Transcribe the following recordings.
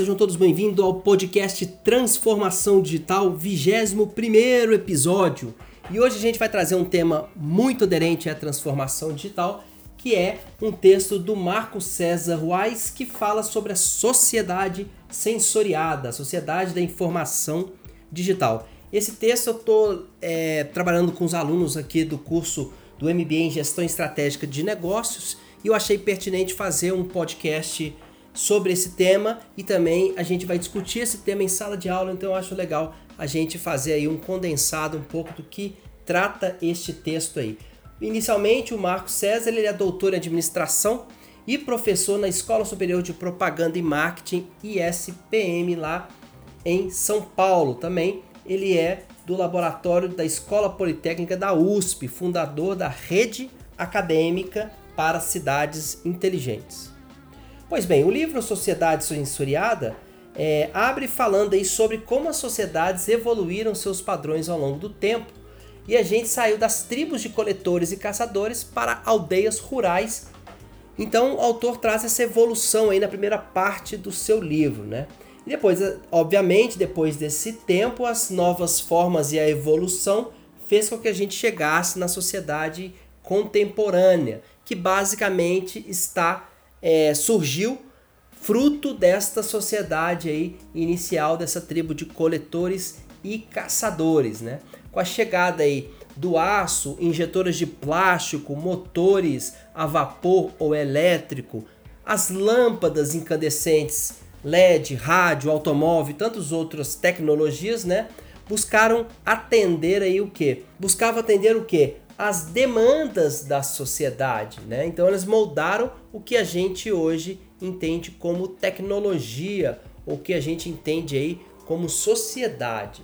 sejam todos bem-vindos ao podcast Transformação Digital, 21 episódio. E hoje a gente vai trazer um tema muito aderente à transformação digital, que é um texto do Marco César Ruais que fala sobre a sociedade sensoriada, a sociedade da informação digital. Esse texto eu estou é, trabalhando com os alunos aqui do curso do MBA em Gestão Estratégica de Negócios e eu achei pertinente fazer um podcast sobre esse tema e também a gente vai discutir esse tema em sala de aula, então eu acho legal a gente fazer aí um condensado um pouco do que trata este texto aí. Inicialmente, o Marco César ele é doutor em administração e professor na Escola Superior de Propaganda e Marketing ISPM lá em São Paulo. Também ele é do laboratório da Escola Politécnica da USP, fundador da Rede Acadêmica para Cidades Inteligentes. Pois bem, o livro Sociedade Sensoriada é, abre falando aí sobre como as sociedades evoluíram seus padrões ao longo do tempo e a gente saiu das tribos de coletores e caçadores para aldeias rurais. Então o autor traz essa evolução aí na primeira parte do seu livro, né? E depois, obviamente, depois desse tempo, as novas formas e a evolução fez com que a gente chegasse na sociedade contemporânea, que basicamente está é, surgiu fruto desta sociedade aí inicial dessa tribo de coletores e caçadores, né? Com a chegada aí do aço, injetoras de plástico, motores a vapor ou elétrico, as lâmpadas incandescentes, LED, rádio, automóvel e tantas outras tecnologias, né? Buscaram atender aí o que? Buscava atender o que? As demandas da sociedade, né? Então elas moldaram o que a gente hoje entende como tecnologia, ou que a gente entende aí como sociedade.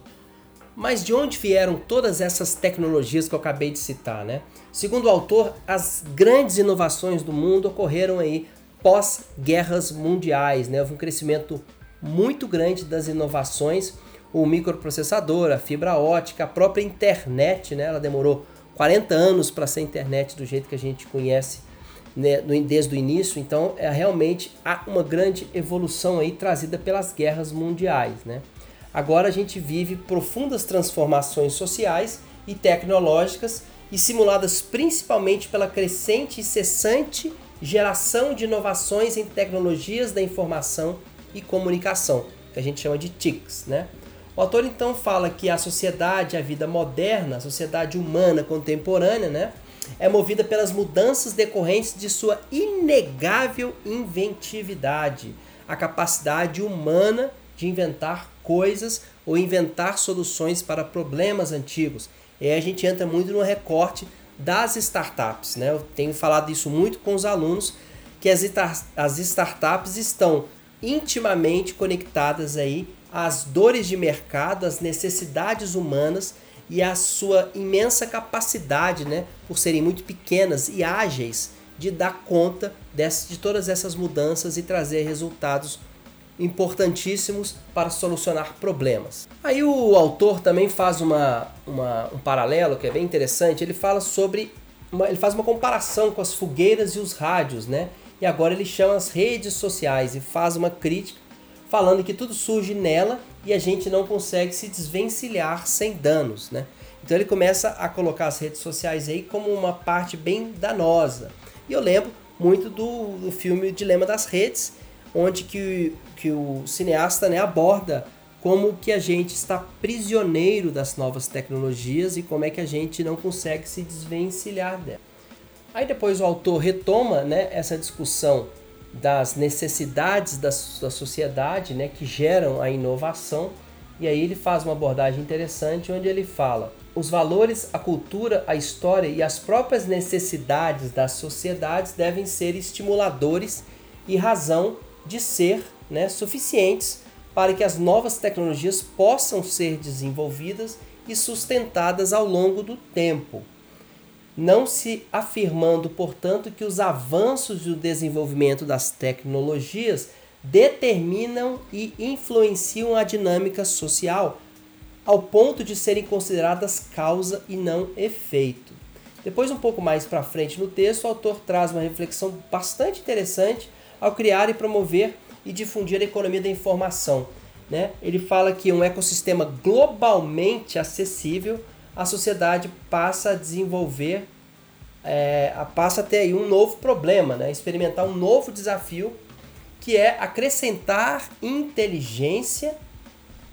Mas de onde vieram todas essas tecnologias que eu acabei de citar, né? Segundo o autor, as grandes inovações do mundo ocorreram aí pós-guerras mundiais, né? Houve um crescimento muito grande das inovações, o microprocessador, a fibra ótica, a própria internet, né? Ela demorou 40 anos para ser internet do jeito que a gente conhece né, desde o início, então é realmente há uma grande evolução aí trazida pelas guerras mundiais, né? Agora a gente vive profundas transformações sociais e tecnológicas e simuladas principalmente pela crescente e cessante geração de inovações em tecnologias da informação e comunicação, que a gente chama de TICs, né? O autor então fala que a sociedade, a vida moderna, a sociedade humana contemporânea, né, é movida pelas mudanças decorrentes de sua inegável inventividade, a capacidade humana de inventar coisas ou inventar soluções para problemas antigos. E aí a gente entra muito no recorte das startups, né? Eu tenho falado isso muito com os alunos que as, as startups estão intimamente conectadas aí às dores de mercado, às necessidades humanas e à sua imensa capacidade, né, por serem muito pequenas e ágeis, de dar conta de todas essas mudanças e trazer resultados importantíssimos para solucionar problemas. Aí o autor também faz uma, uma, um paralelo que é bem interessante. Ele fala sobre, uma, ele faz uma comparação com as fogueiras e os rádios, né? E agora ele chama as redes sociais e faz uma crítica falando que tudo surge nela e a gente não consegue se desvencilhar sem danos, né? Então ele começa a colocar as redes sociais aí como uma parte bem danosa. E eu lembro muito do, do filme Dilema das Redes, onde que, que o cineasta né, aborda como que a gente está prisioneiro das novas tecnologias e como é que a gente não consegue se desvencilhar dela. Aí depois o autor retoma né, essa discussão das necessidades da, da sociedade né, que geram a inovação. E aí ele faz uma abordagem interessante onde ele fala: os valores, a cultura, a história e as próprias necessidades das sociedades devem ser estimuladores e razão de ser né, suficientes para que as novas tecnologias possam ser desenvolvidas e sustentadas ao longo do tempo não se afirmando, portanto, que os avanços e o desenvolvimento das tecnologias determinam e influenciam a dinâmica social, ao ponto de serem consideradas causa e não efeito. Depois, um pouco mais para frente no texto, o autor traz uma reflexão bastante interessante ao criar e promover e difundir a economia da informação. Né? Ele fala que um ecossistema globalmente acessível, a sociedade passa a desenvolver, é, passa a ter aí um novo problema, né? experimentar um novo desafio, que é acrescentar inteligência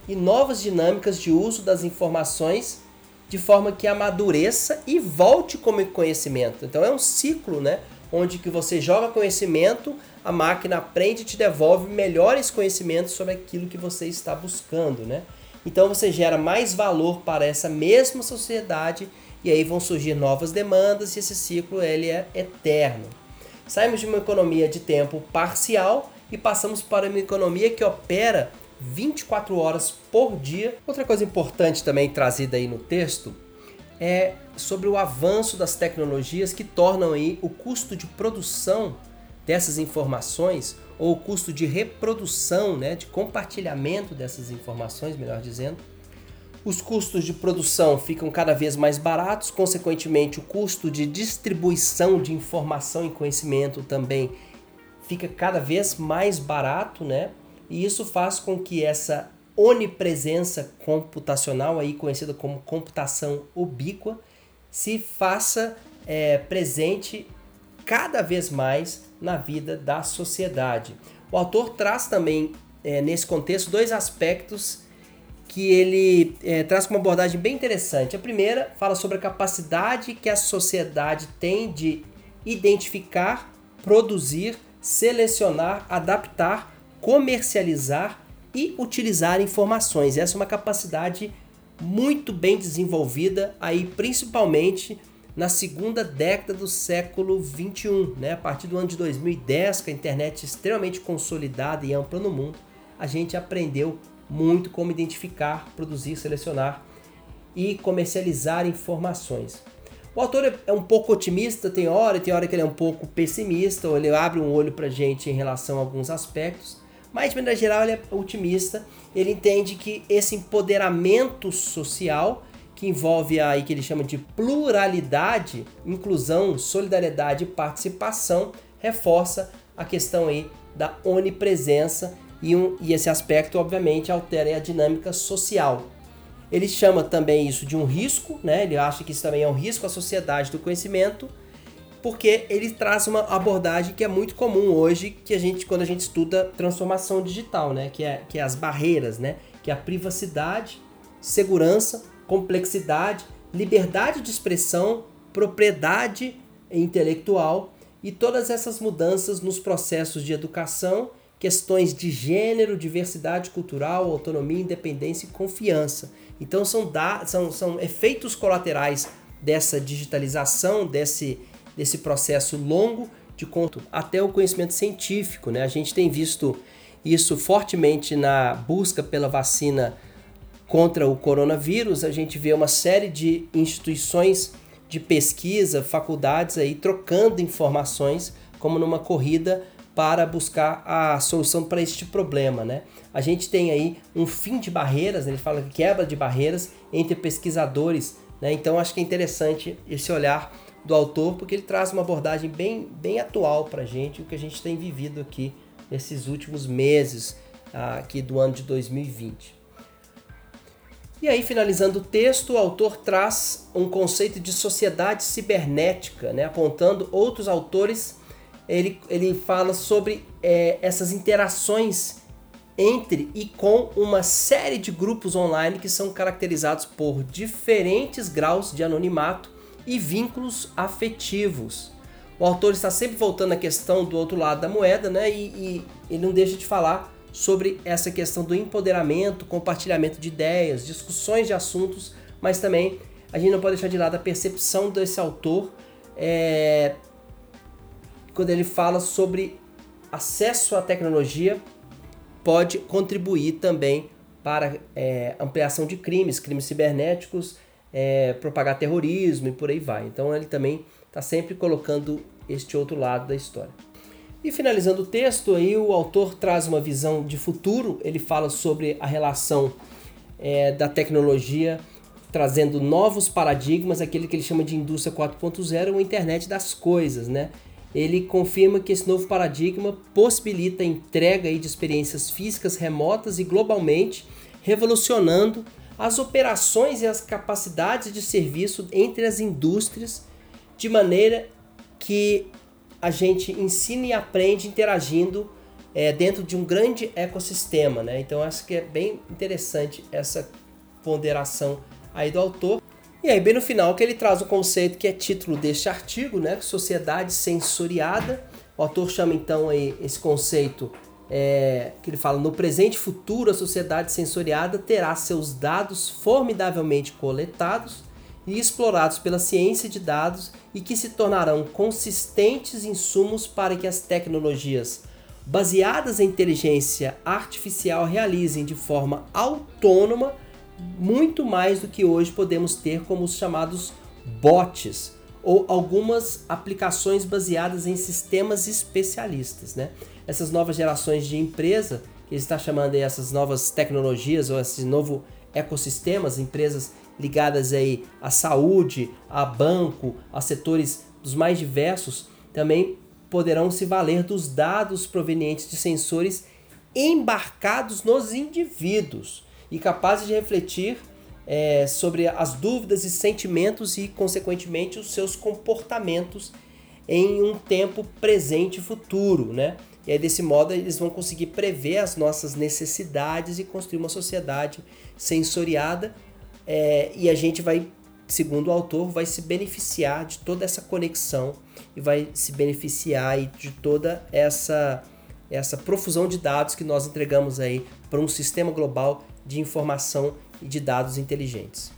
e novas dinâmicas de uso das informações de forma que amadureça e volte como conhecimento. Então é um ciclo, né? Onde que você joga conhecimento, a máquina aprende e te devolve melhores conhecimentos sobre aquilo que você está buscando, né? Então você gera mais valor para essa mesma sociedade e aí vão surgir novas demandas e esse ciclo ele é eterno. Saímos de uma economia de tempo parcial e passamos para uma economia que opera 24 horas por dia. Outra coisa importante também trazida aí no texto é sobre o avanço das tecnologias que tornam aí o custo de produção dessas informações ou o custo de reprodução, né, de compartilhamento dessas informações, melhor dizendo. Os custos de produção ficam cada vez mais baratos, consequentemente, o custo de distribuição de informação e conhecimento também fica cada vez mais barato, né? E isso faz com que essa onipresença computacional, aí conhecida como computação ubíqua, se faça é, presente cada vez mais na vida da sociedade. O autor traz também, é, nesse contexto, dois aspectos que ele é, traz com uma abordagem bem interessante. A primeira fala sobre a capacidade que a sociedade tem de identificar, produzir, selecionar, adaptar comercializar e utilizar informações. Essa é uma capacidade muito bem desenvolvida aí principalmente na segunda década do século 21, né? A partir do ano de 2010, com a internet extremamente consolidada e ampla no mundo, a gente aprendeu muito como identificar, produzir, selecionar e comercializar informações. O autor é um pouco otimista, tem hora, tem hora que ele é um pouco pessimista, ou ele abre um olho para gente em relação a alguns aspectos. Mas, de maneira geral, ele é otimista. Ele entende que esse empoderamento social, que envolve aí que ele chama de pluralidade, inclusão, solidariedade e participação, reforça a questão aí da onipresença e, um, e esse aspecto, obviamente, altera a dinâmica social. Ele chama também isso de um risco, né? ele acha que isso também é um risco à sociedade do conhecimento, porque ele traz uma abordagem que é muito comum hoje, que a gente quando a gente estuda transformação digital, né, que é que é as barreiras, né, que é a privacidade, segurança, complexidade, liberdade de expressão, propriedade intelectual e todas essas mudanças nos processos de educação, questões de gênero, diversidade cultural, autonomia, independência e confiança. Então são, da, são, são efeitos colaterais dessa digitalização, desse desse processo longo de conto até o conhecimento científico. Né? A gente tem visto isso fortemente na busca pela vacina contra o coronavírus. A gente vê uma série de instituições de pesquisa, faculdades aí trocando informações como numa corrida para buscar a solução para este problema, né? A gente tem aí um fim de barreiras, ele fala quebra de barreiras entre pesquisadores, né? Então acho que é interessante esse olhar do autor, porque ele traz uma abordagem bem, bem atual para a gente, o que a gente tem vivido aqui nesses últimos meses ah, aqui do ano de 2020. E aí, finalizando o texto, o autor traz um conceito de sociedade cibernética, né? apontando outros autores. Ele, ele fala sobre é, essas interações entre e com uma série de grupos online que são caracterizados por diferentes graus de anonimato e vínculos afetivos. O autor está sempre voltando à questão do outro lado da moeda, né? E, e ele não deixa de falar sobre essa questão do empoderamento, compartilhamento de ideias, discussões de assuntos, mas também a gente não pode deixar de lado a percepção desse autor é, quando ele fala sobre acesso à tecnologia pode contribuir também para é, ampliação de crimes, crimes cibernéticos é, propagar terrorismo e por aí vai. Então ele também está sempre colocando este outro lado da história. E finalizando o texto, aí o autor traz uma visão de futuro. Ele fala sobre a relação é, da tecnologia trazendo novos paradigmas, aquele que ele chama de indústria 4.0, ou internet das coisas, né? ele confirma que esse novo paradigma possibilita a entrega de experiências físicas remotas e globalmente, revolucionando as operações e as capacidades de serviço entre as indústrias, de maneira que a gente ensina e aprende interagindo é, dentro de um grande ecossistema. Né? Então, acho que é bem interessante essa ponderação aí do autor. E aí, bem no final, que ele traz o conceito que é título deste artigo, né? Sociedade sensoriada. O autor chama então aí esse conceito é, que ele fala: no presente e futuro, a sociedade sensoriada terá seus dados formidavelmente coletados e explorados pela ciência de dados e que se tornarão consistentes insumos para que as tecnologias baseadas em inteligência artificial realizem de forma autônoma muito mais do que hoje podemos ter como os chamados bots ou algumas aplicações baseadas em sistemas especialistas, né? Essas novas gerações de empresa, que está chamando aí essas novas tecnologias ou esse novo ecossistemas, empresas ligadas aí à saúde, a banco, a setores dos mais diversos, também poderão se valer dos dados provenientes de sensores embarcados nos indivíduos e capazes de refletir é, sobre as dúvidas e sentimentos e, consequentemente, os seus comportamentos em um tempo presente e futuro, né? E aí, desse modo, eles vão conseguir prever as nossas necessidades e construir uma sociedade sensoriada. É, e a gente vai, segundo o autor, vai se beneficiar de toda essa conexão e vai se beneficiar de toda essa essa profusão de dados que nós entregamos aí para um sistema global de informação e de dados inteligentes.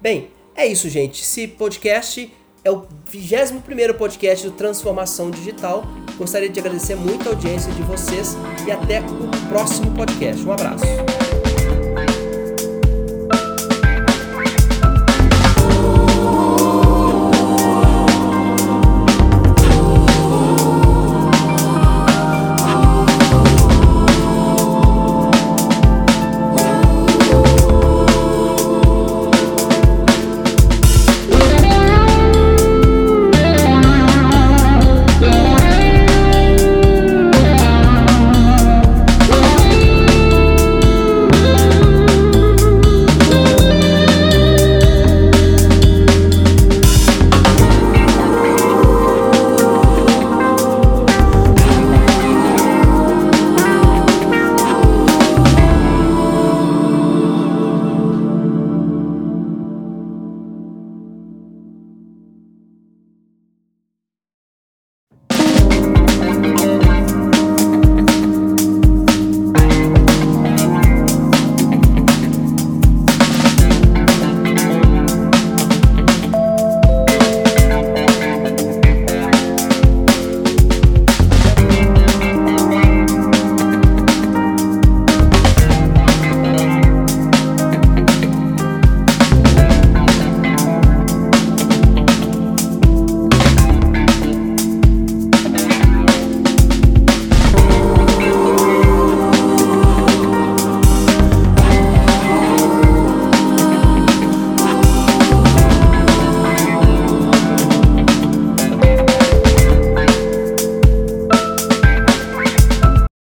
Bem, é isso, gente. Esse podcast é o 21 podcast do Transformação Digital. Gostaria de agradecer muito a audiência de vocês e até o próximo podcast. Um abraço.